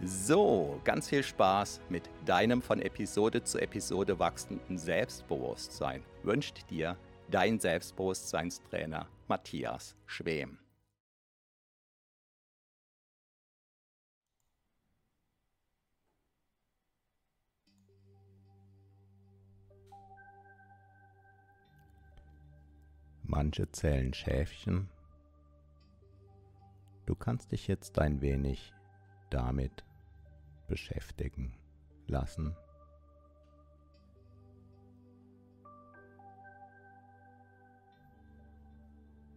So, ganz viel Spaß mit deinem von Episode zu Episode wachsenden Selbstbewusstsein wünscht dir dein Selbstbewusstseinstrainer Matthias Schwem. Manche zählen Schäfchen. Du kannst dich jetzt ein wenig damit beschäftigen lassen.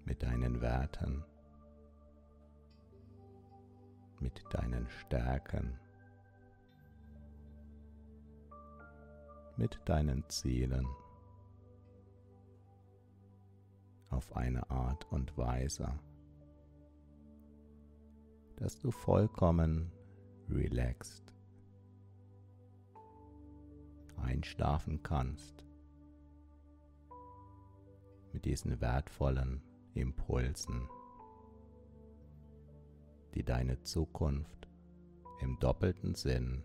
Mit deinen Werten, mit deinen Stärken, mit deinen Zielen. Auf eine Art und Weise, dass du vollkommen relaxed einschlafen kannst mit diesen wertvollen Impulsen, die deine Zukunft im doppelten Sinn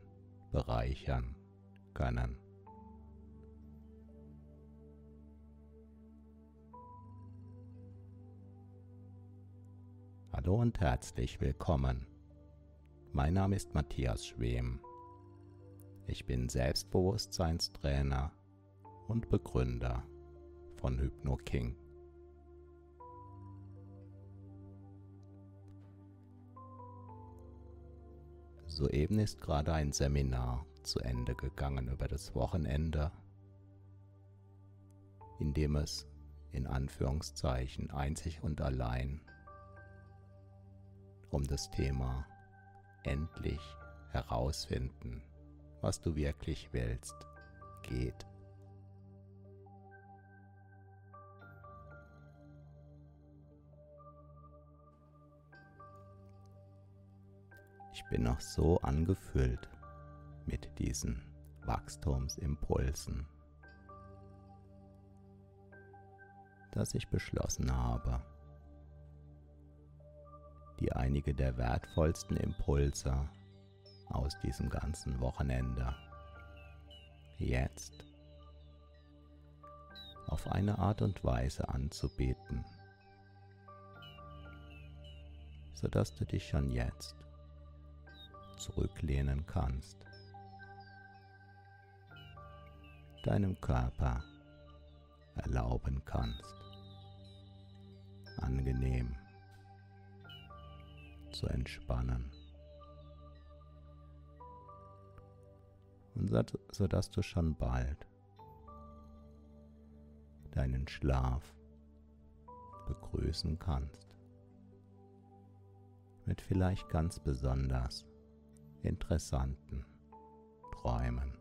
bereichern können. Hallo und herzlich willkommen mein Name ist Matthias Schwem. Ich bin Selbstbewusstseinstrainer und Begründer von HypnoKing. Soeben ist gerade ein Seminar zu Ende gegangen über das Wochenende, in dem es in Anführungszeichen einzig und allein um das Thema endlich herausfinden, was du wirklich willst, geht. Ich bin noch so angefüllt mit diesen Wachstumsimpulsen, dass ich beschlossen habe, die einige der wertvollsten Impulse aus diesem ganzen Wochenende. Jetzt auf eine Art und Weise anzubieten, sodass du dich schon jetzt zurücklehnen kannst, deinem Körper erlauben kannst, angenehm zu entspannen. Und so dass du schon bald deinen Schlaf begrüßen kannst. Mit vielleicht ganz besonders interessanten Träumen.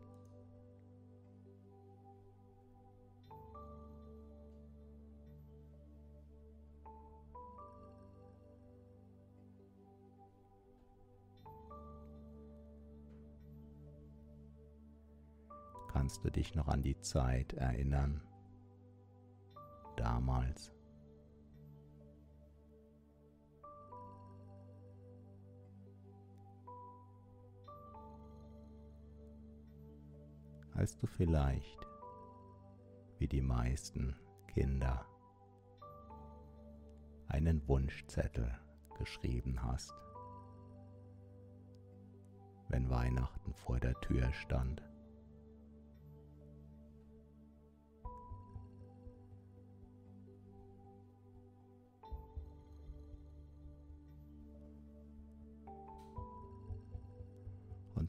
Kannst du dich noch an die Zeit erinnern? Damals. als du vielleicht, wie die meisten Kinder, einen Wunschzettel geschrieben hast, wenn Weihnachten vor der Tür stand.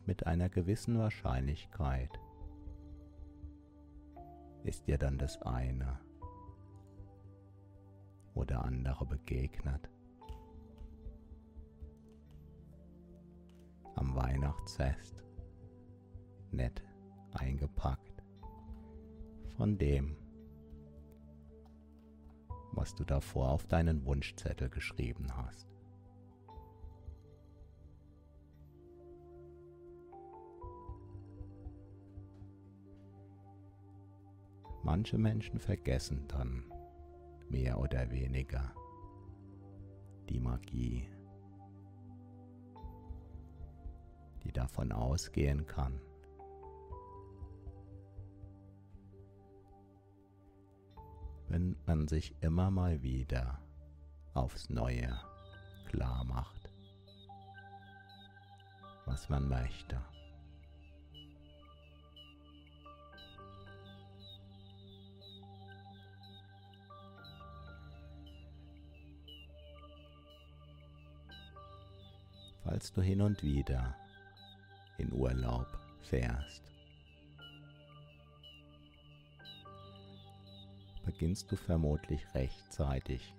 Mit einer gewissen Wahrscheinlichkeit ist dir dann das eine oder andere begegnet. Am Weihnachtsfest nett eingepackt von dem, was du davor auf deinen Wunschzettel geschrieben hast. Manche Menschen vergessen dann mehr oder weniger die Magie, die davon ausgehen kann, wenn man sich immer mal wieder aufs Neue klar macht, was man möchte. Falls du hin und wieder in Urlaub fährst. Beginnst du vermutlich rechtzeitig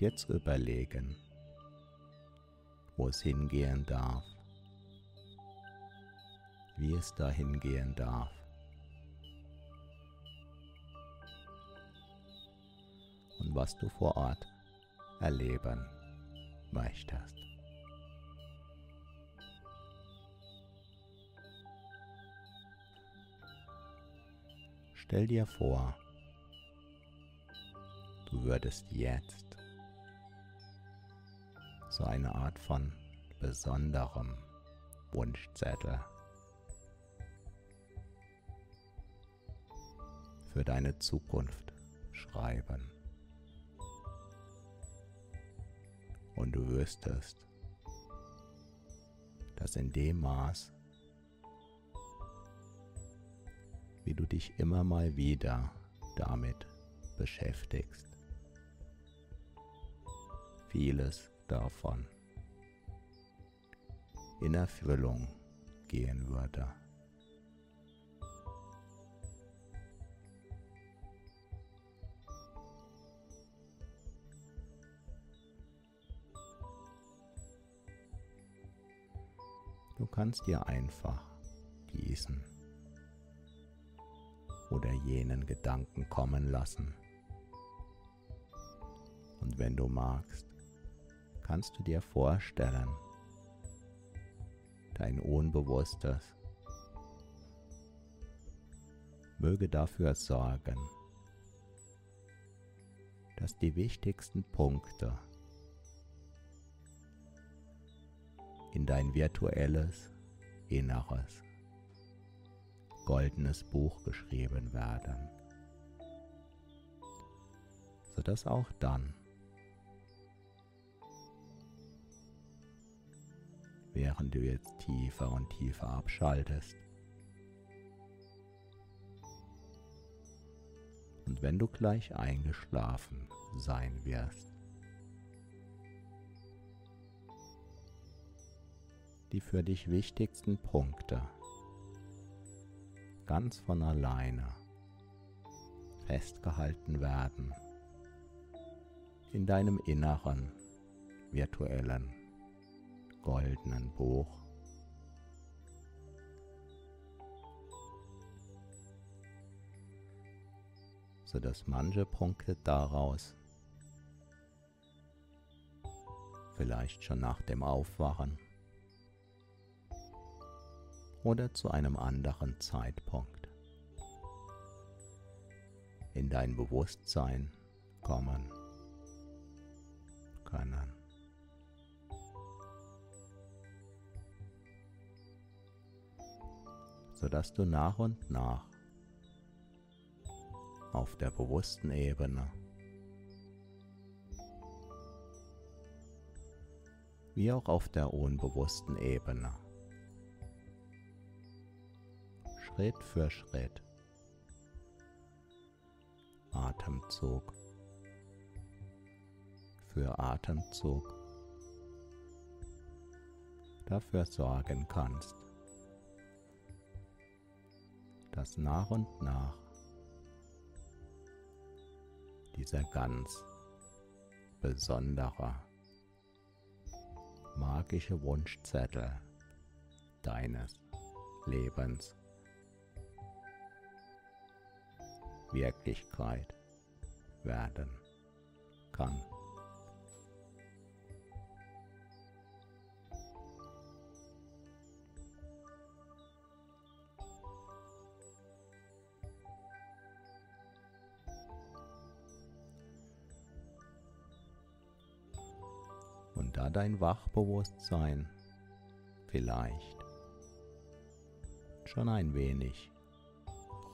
dir zu überlegen, wo es hingehen darf, wie es da hingehen darf. Und was du vor Ort erleben möchtest. Stell dir vor, du würdest jetzt so eine Art von besonderem Wunschzettel für deine Zukunft schreiben. Und du wüsstest, dass in dem Maß, wie du dich immer mal wieder damit beschäftigst. Vieles davon in Erfüllung gehen würde. Du kannst dir einfach diesen oder jenen Gedanken kommen lassen. Und wenn du magst, kannst du dir vorstellen, dein Unbewusstes möge dafür sorgen, dass die wichtigsten Punkte in dein virtuelles Inneres goldenes Buch geschrieben werden, sodass auch dann, während du jetzt tiefer und tiefer abschaltest, und wenn du gleich eingeschlafen sein wirst, die für dich wichtigsten Punkte ganz von alleine festgehalten werden in deinem inneren virtuellen goldenen Buch. sodass manche Punkte daraus vielleicht schon nach dem Aufwachen oder zu einem anderen Zeitpunkt in dein Bewusstsein kommen können. sodass du nach und nach auf der bewussten Ebene wie auch auf der unbewussten Ebene Schritt für Schritt. Atemzug. Für Atemzug. Dafür sorgen kannst, dass nach und nach. Dieser ganz besondere magische Wunschzettel deines Lebens Wirklichkeit werden kann. Und da dein Wachbewusstsein vielleicht schon ein wenig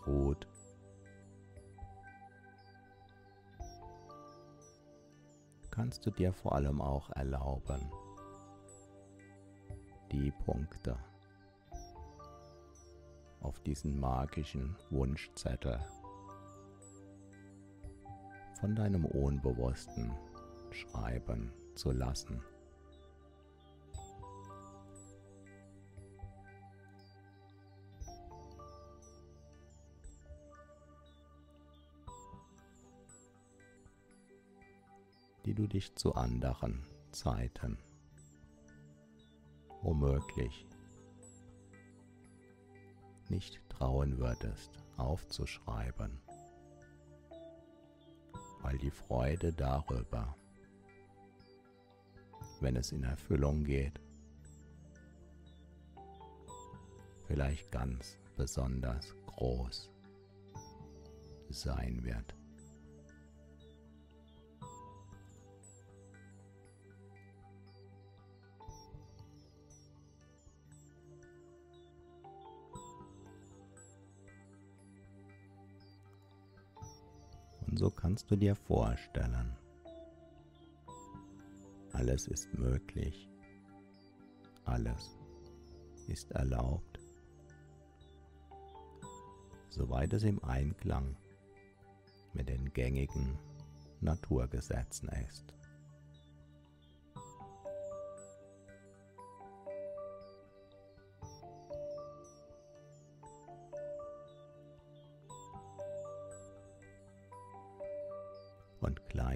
ruht, kannst du dir vor allem auch erlauben, die Punkte. Auf diesen magischen Wunschzettel. Von deinem Unbewussten schreiben zu lassen. Du dich zu anderen Zeiten womöglich nicht trauen würdest aufzuschreiben, weil die Freude darüber wenn es in Erfüllung geht. Vielleicht ganz besonders groß sein wird. So kannst du dir vorstellen, alles ist möglich. Alles ist erlaubt, soweit es im Einklang mit den gängigen Naturgesetzen ist.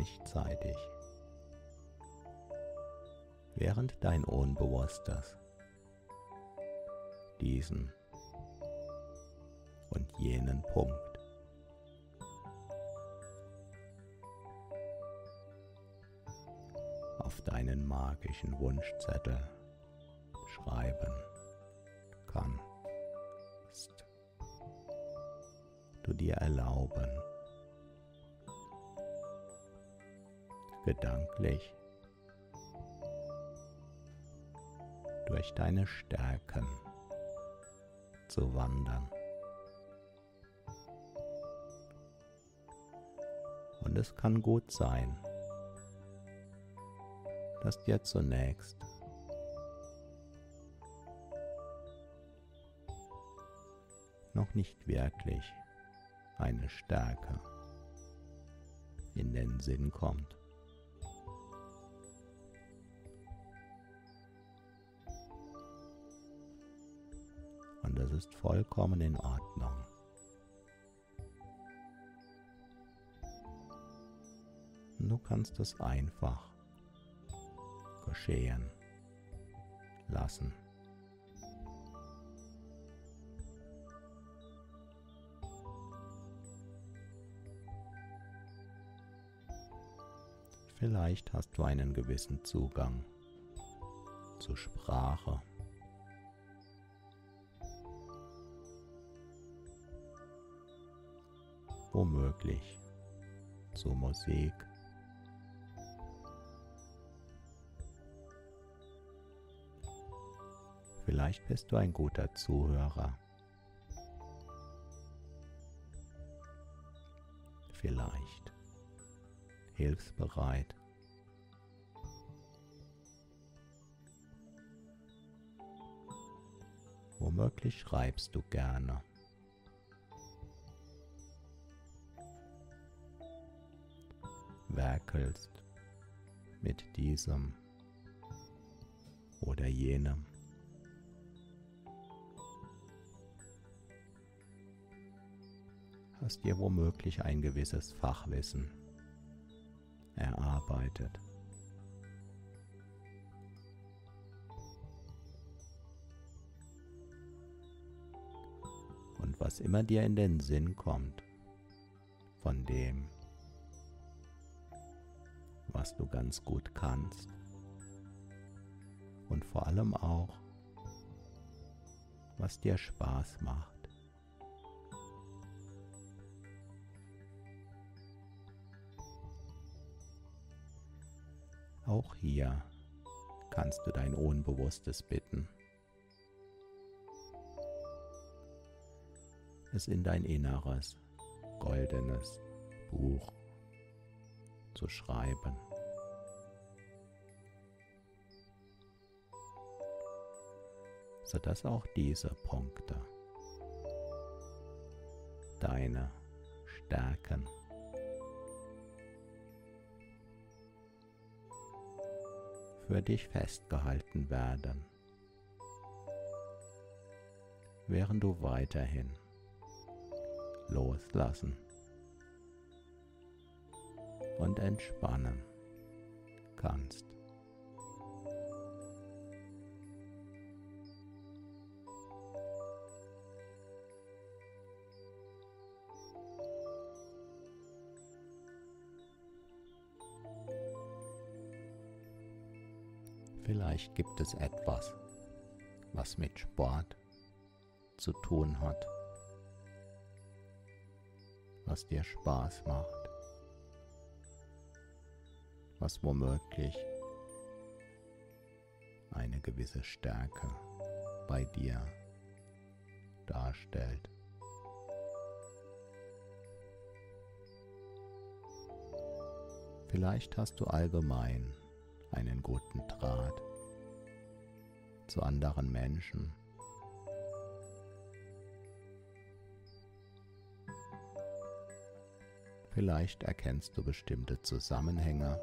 Gleichzeitig während dein Unbewusstes diesen und jenen Punkt auf deinen magischen Wunschzettel schreiben kannst. Du dir erlauben, gedanklich durch deine Stärken zu wandern. Und es kann gut sein, dass dir zunächst noch nicht wirklich eine Stärke in den Sinn kommt. Ist vollkommen in Ordnung. Du kannst es einfach geschehen lassen. Vielleicht hast du einen gewissen Zugang zur Sprache womöglich zu Musik. Vielleicht bist du ein guter Zuhörer. Vielleicht hilfsbereit. Womöglich schreibst du gerne. Werkelst mit diesem oder jenem. Hast dir womöglich ein gewisses Fachwissen erarbeitet. Und was immer dir in den Sinn kommt, von dem, was du ganz gut kannst und vor allem auch, was dir Spaß macht. Auch hier kannst du dein Unbewusstes bitten, es in dein inneres, goldenes Buch zu schreiben. sodass auch diese Punkte. Deine Stärken. Für dich festgehalten werden, während du weiterhin loslassen und entspannen kannst. Vielleicht gibt es etwas, was mit Sport zu tun hat, was dir Spaß macht, was womöglich eine gewisse Stärke bei dir darstellt. Vielleicht hast du allgemein einen guten Draht zu anderen Menschen. Vielleicht erkennst du bestimmte Zusammenhänge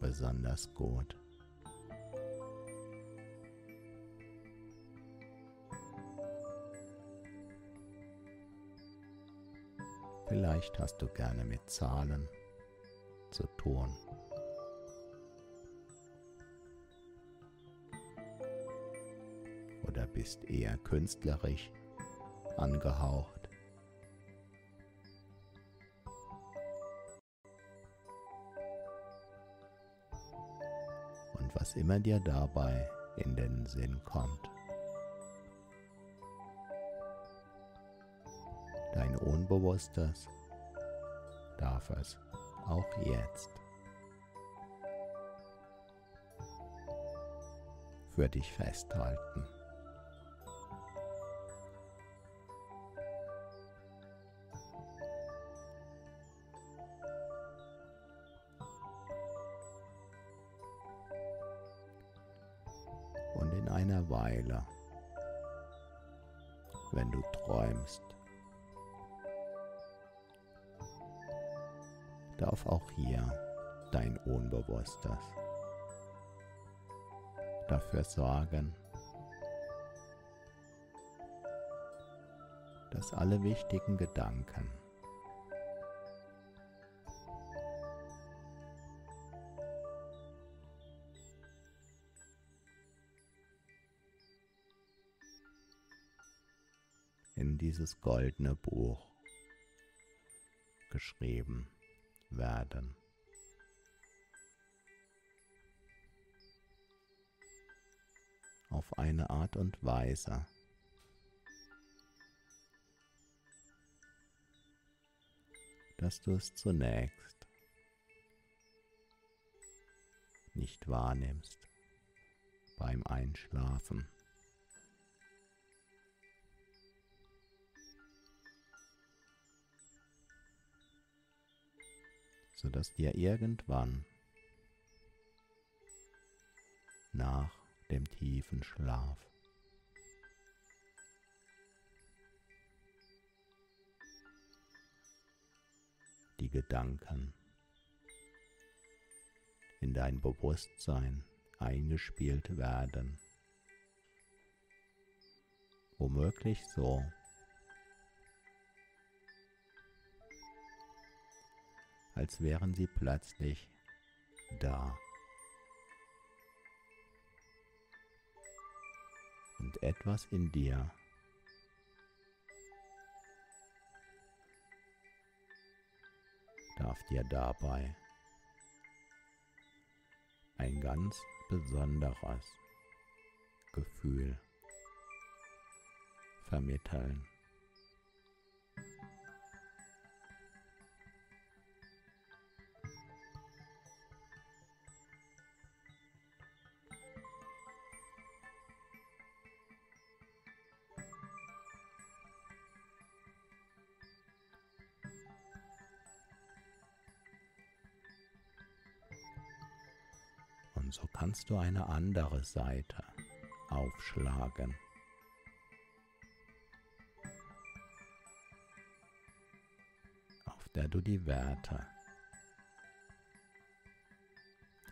besonders gut. Vielleicht hast du gerne mit Zahlen zu tun. bist eher künstlerisch angehaucht. Immer dir dabei in den Sinn kommt. Dein Unbewusstes darf es auch jetzt für dich festhalten. Unbewusstes dafür sorgen, dass alle wichtigen Gedanken in dieses goldene Buch geschrieben werden. Auf eine Art und Weise, dass du es zunächst nicht wahrnimmst beim Einschlafen. sodass dir irgendwann nach dem tiefen Schlaf die Gedanken in dein Bewusstsein eingespielt werden. Womöglich so, als wären sie plötzlich da. Und etwas in dir darf dir dabei ein ganz besonderes Gefühl vermitteln. Kannst du eine andere Seite aufschlagen. auf der du die Werte,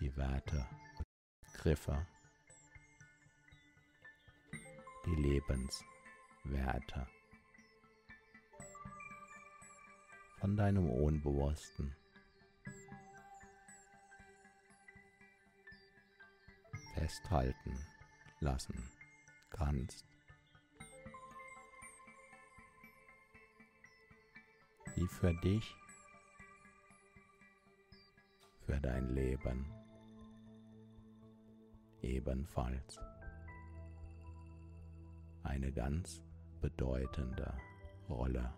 die Werte, Griffe, die Lebenswerte von deinem Unbewussten festhalten lassen kannst. die für dich, für dein Leben ebenfalls eine ganz bedeutende Rolle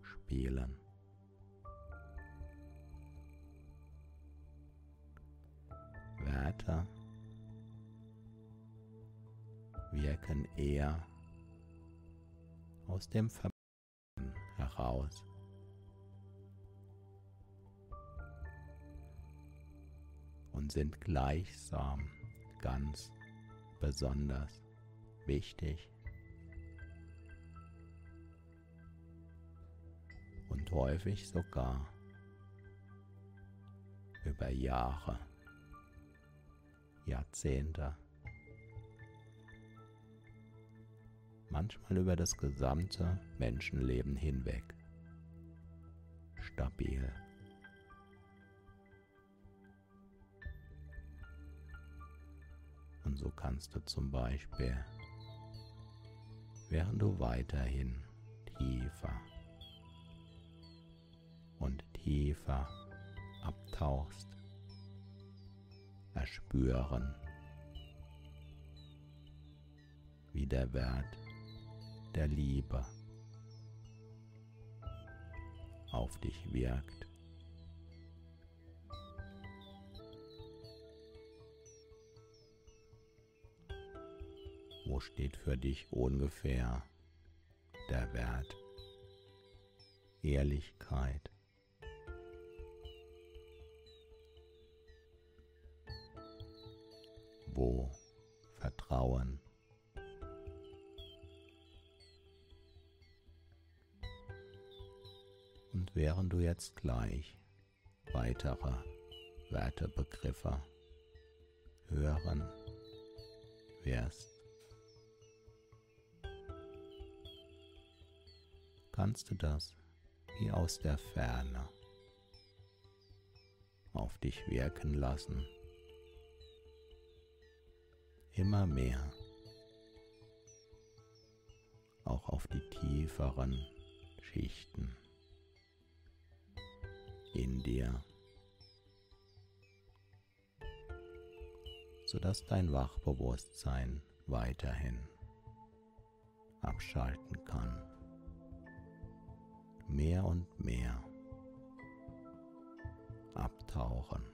spielen. Werte wirken eher aus dem Verbinden heraus. und sind gleichsam ganz besonders wichtig und häufig sogar über Jahre, Jahrzehnte, manchmal über das gesamte Menschenleben hinweg stabil. Und so kannst du zum Beispiel, während du weiterhin tiefer und tiefer abtauchst, erspüren, wie der Wert der Liebe auf dich wirkt. Wo steht für dich ungefähr der Wert Ehrlichkeit? Wo Vertrauen? Während du jetzt gleich weitere Wertebegriffe hören wirst, kannst du das wie aus der Ferne auf dich wirken lassen. Immer mehr, auch auf die tieferen Schichten in dir, sodass dein Wachbewusstsein weiterhin abschalten kann. Mehr und mehr abtauchen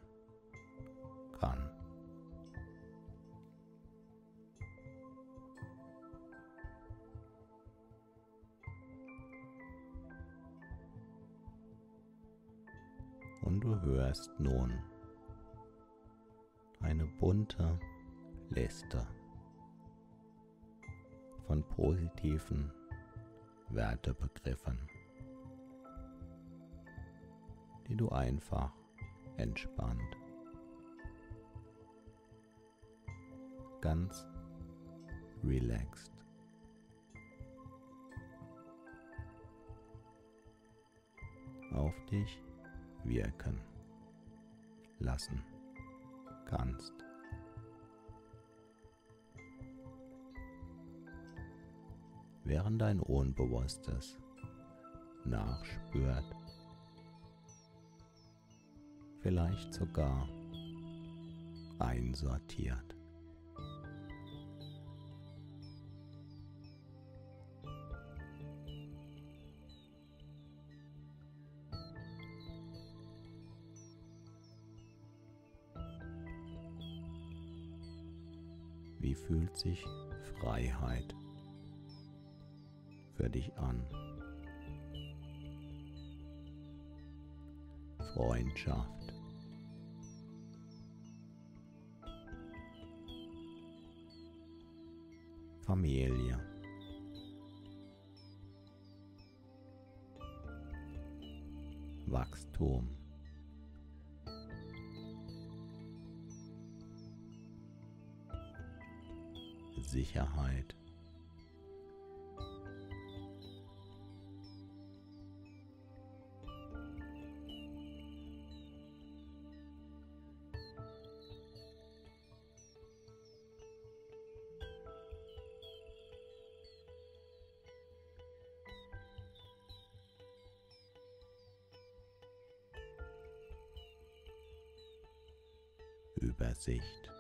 Du hörst nun eine bunte Liste von positiven Wertebegriffen, die du einfach entspannt, ganz relaxed auf dich wirken lassen kannst. Während dein Unbewusstes nachspürt, vielleicht sogar einsortiert. Fühlt sich Freiheit für dich an? Freundschaft. Familie. Sicherheit. Übersicht.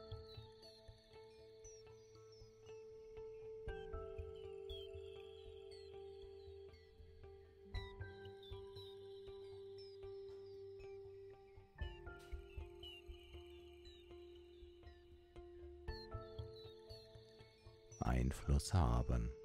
Einfluss haben.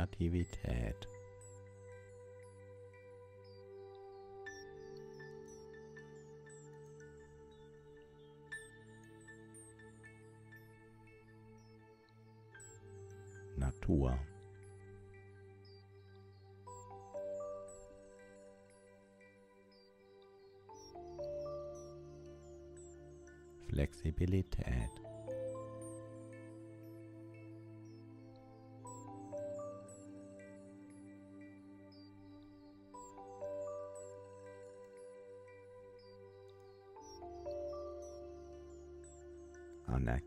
Kreativität. Natur. Flexibilität.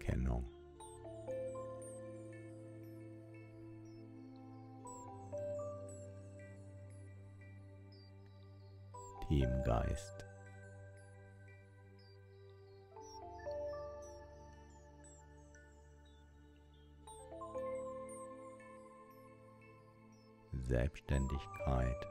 Anerkennung. Teamgeist. Selbstständigkeit.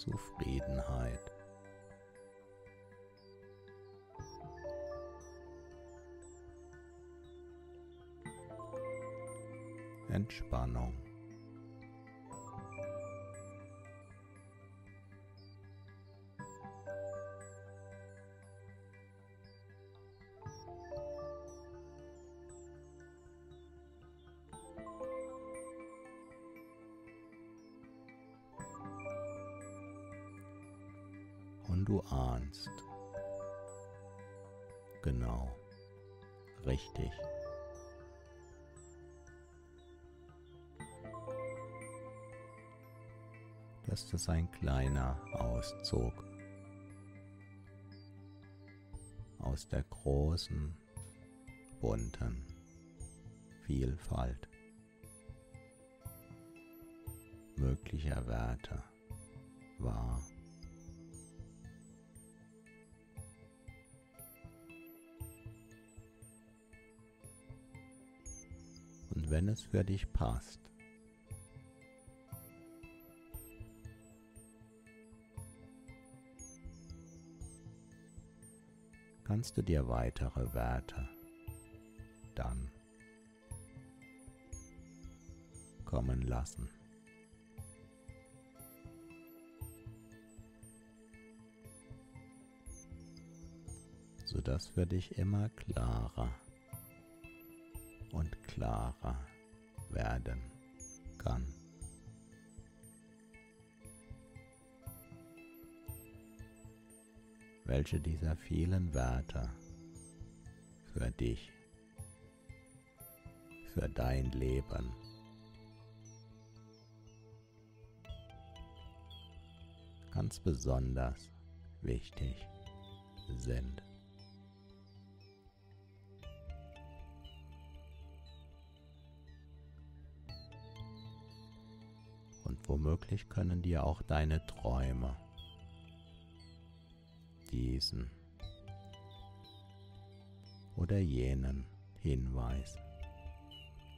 Zufriedenheit. Entspannung. Ist ein kleiner Auszug aus der großen, bunten Vielfalt möglicher Werte wahr. Und wenn es für dich passt, kannst du dir weitere Werte dann kommen lassen. sodass für dich immer klarer und klarer werden kann. Welche dieser vielen Werte für dich, für dein Leben ganz besonders wichtig sind. Womöglich können dir auch deine Träume diesen oder jenen Hinweis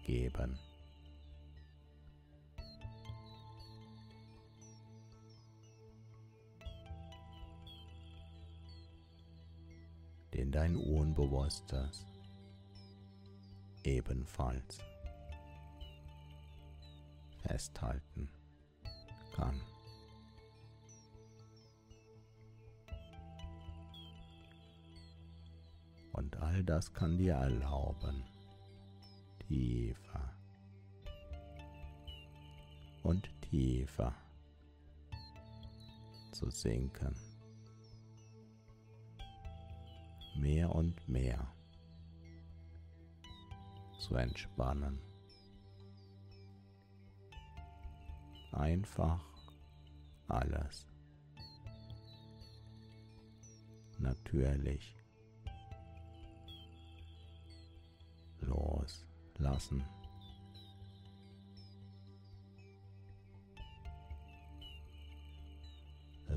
geben. den dein Unbewusstes ebenfalls festhalten kann. Und all das kann dir erlauben, tiefer und tiefer zu sinken. Mehr und mehr zu entspannen. einfach alles. Natürlich loslassen.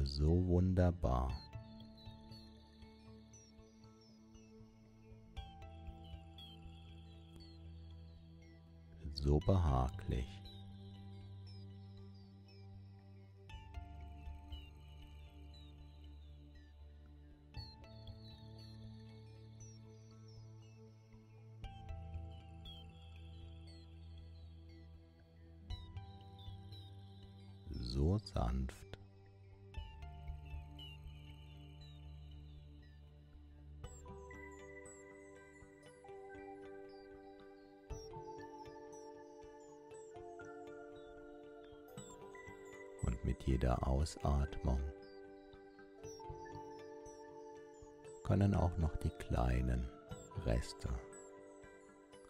So wunderbar. So behaglich. Sanft. Und mit jeder Ausatmung können auch noch die kleinen Reste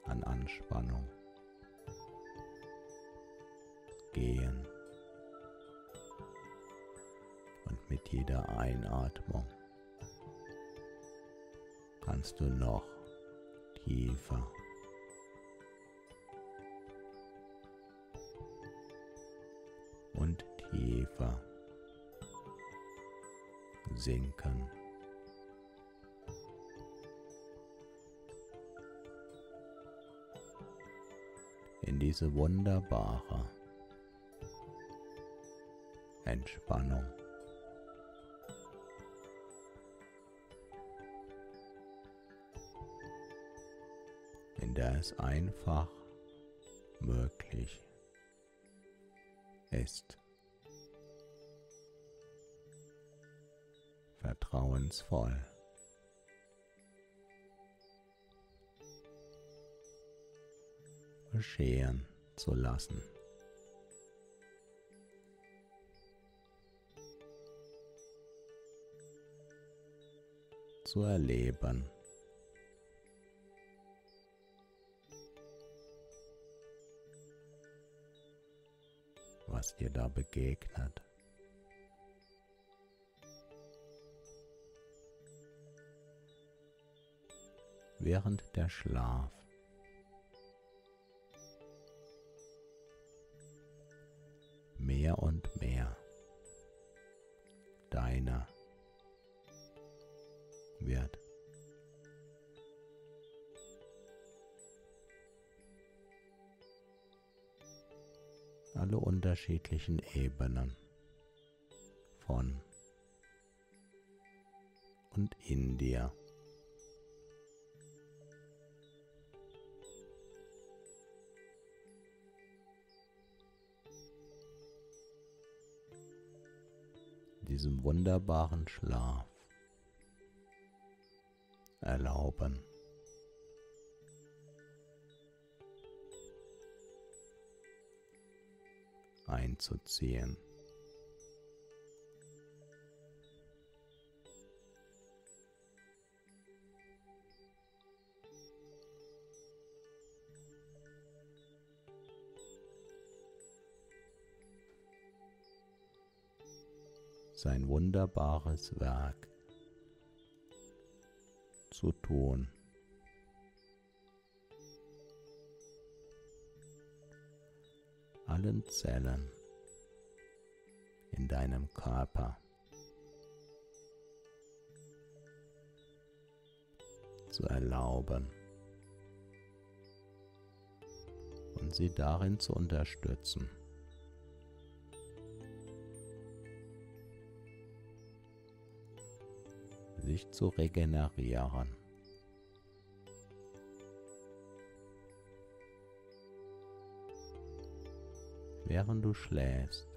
an Anspannung gehen. Mit jeder Einatmung kannst du noch tiefer und tiefer sinken. in diese wunderbare Entspannung. Es einfach möglich ist. Vertrauensvoll. geschehen zu lassen. zu erleben. Was dir da begegnet. Während der Schlaf mehr und mehr deiner wird. Alle unterschiedlichen Ebenen von und in dir. diesem wunderbaren Schlaf erlauben. Einzuziehen. sein wunderbares Werk zu tun. Allen Zellen in deinem Körper zu erlauben und sie darin zu unterstützen. sich zu regenerieren. Während du schläfst,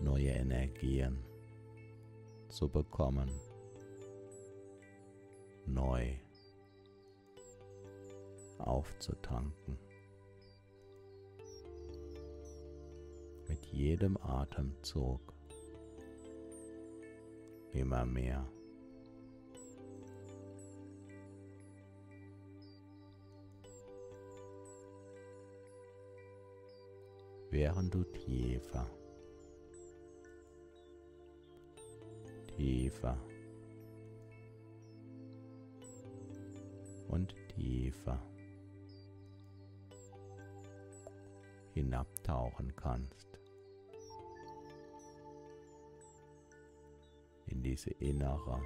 neue Energien zu bekommen, neu aufzutanken. Mit jedem Atemzug immer mehr. Während du tiefer, tiefer und tiefer hinabtauchen kannst. in diese innere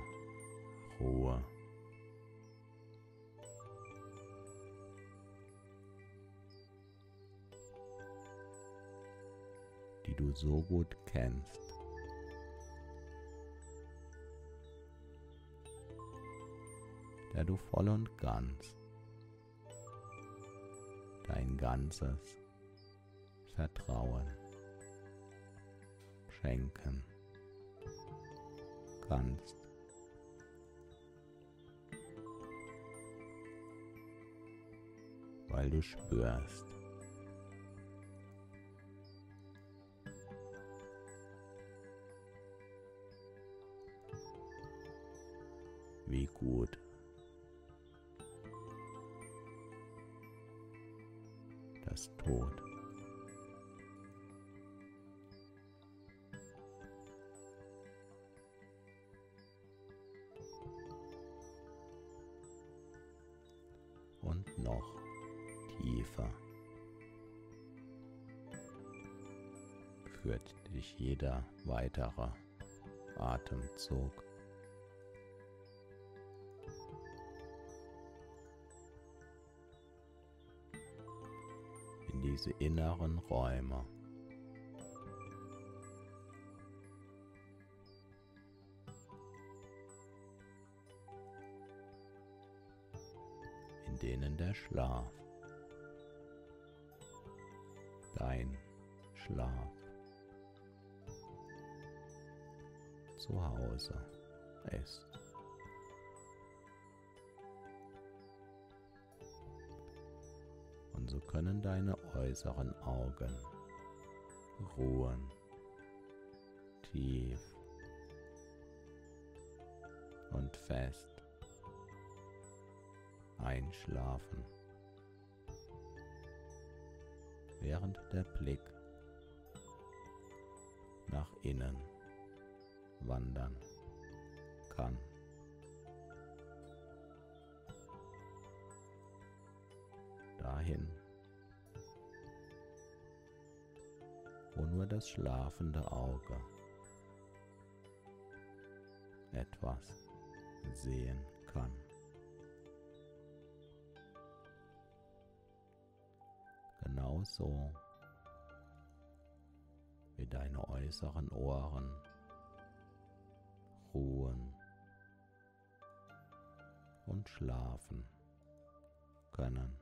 Ruhe. So gut kennst. der du voll und ganz dein ganzes Vertrauen schenken kannst. Weil du spürst, gut das Tod führt dich jeder weitere Atemzug. Diese inneren Räume. in denen der Schlaf, dein Schlaf zu Hause ist. Und so können deine äußeren Augen ruhen, tief und fest einschlafen, während der Blick nach innen wandern kann. Dahin, nur das schlafende Auge etwas sehen kann. Genauso wie deine äußeren Ohren ruhen und schlafen können.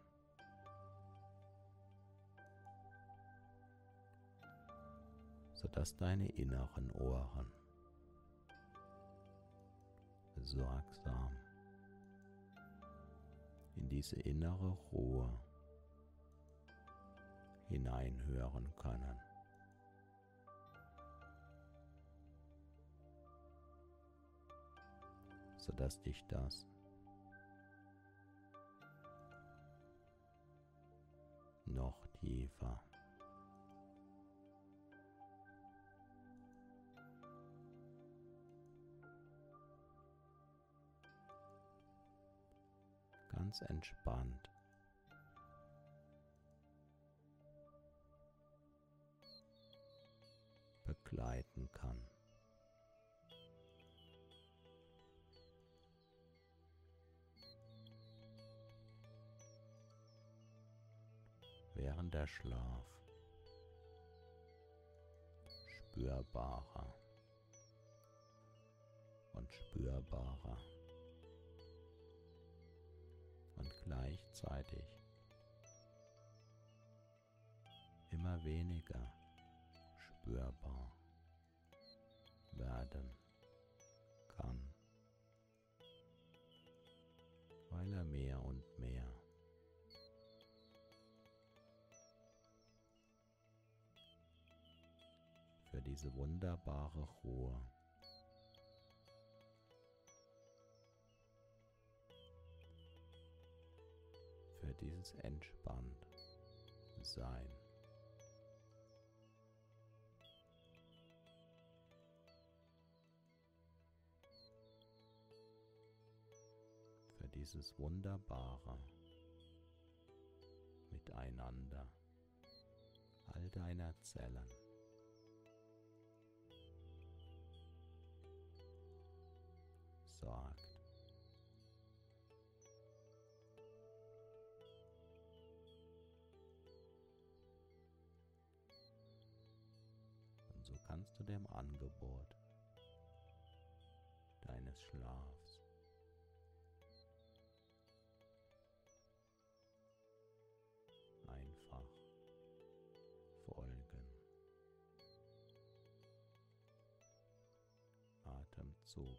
Sodass deine inneren Ohren sorgsam in diese innere Ruhe hineinhören können. sodass dich das noch tiefer ganz entspannt. Begleiten kann. Während der Schlaf. Spürbarer. Und spürbarer gleichzeitig. Immer weniger spürbar werden kann, weil er mehr und mehr für diese wunderbare Ruhe für entspannt Sein dieses wunderbare Miteinander all deiner Zellen. sorgt. Kannst du dem Angebot deines Schlafs Atemzug.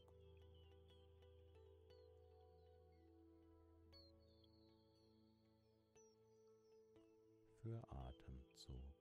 Für Atemzug.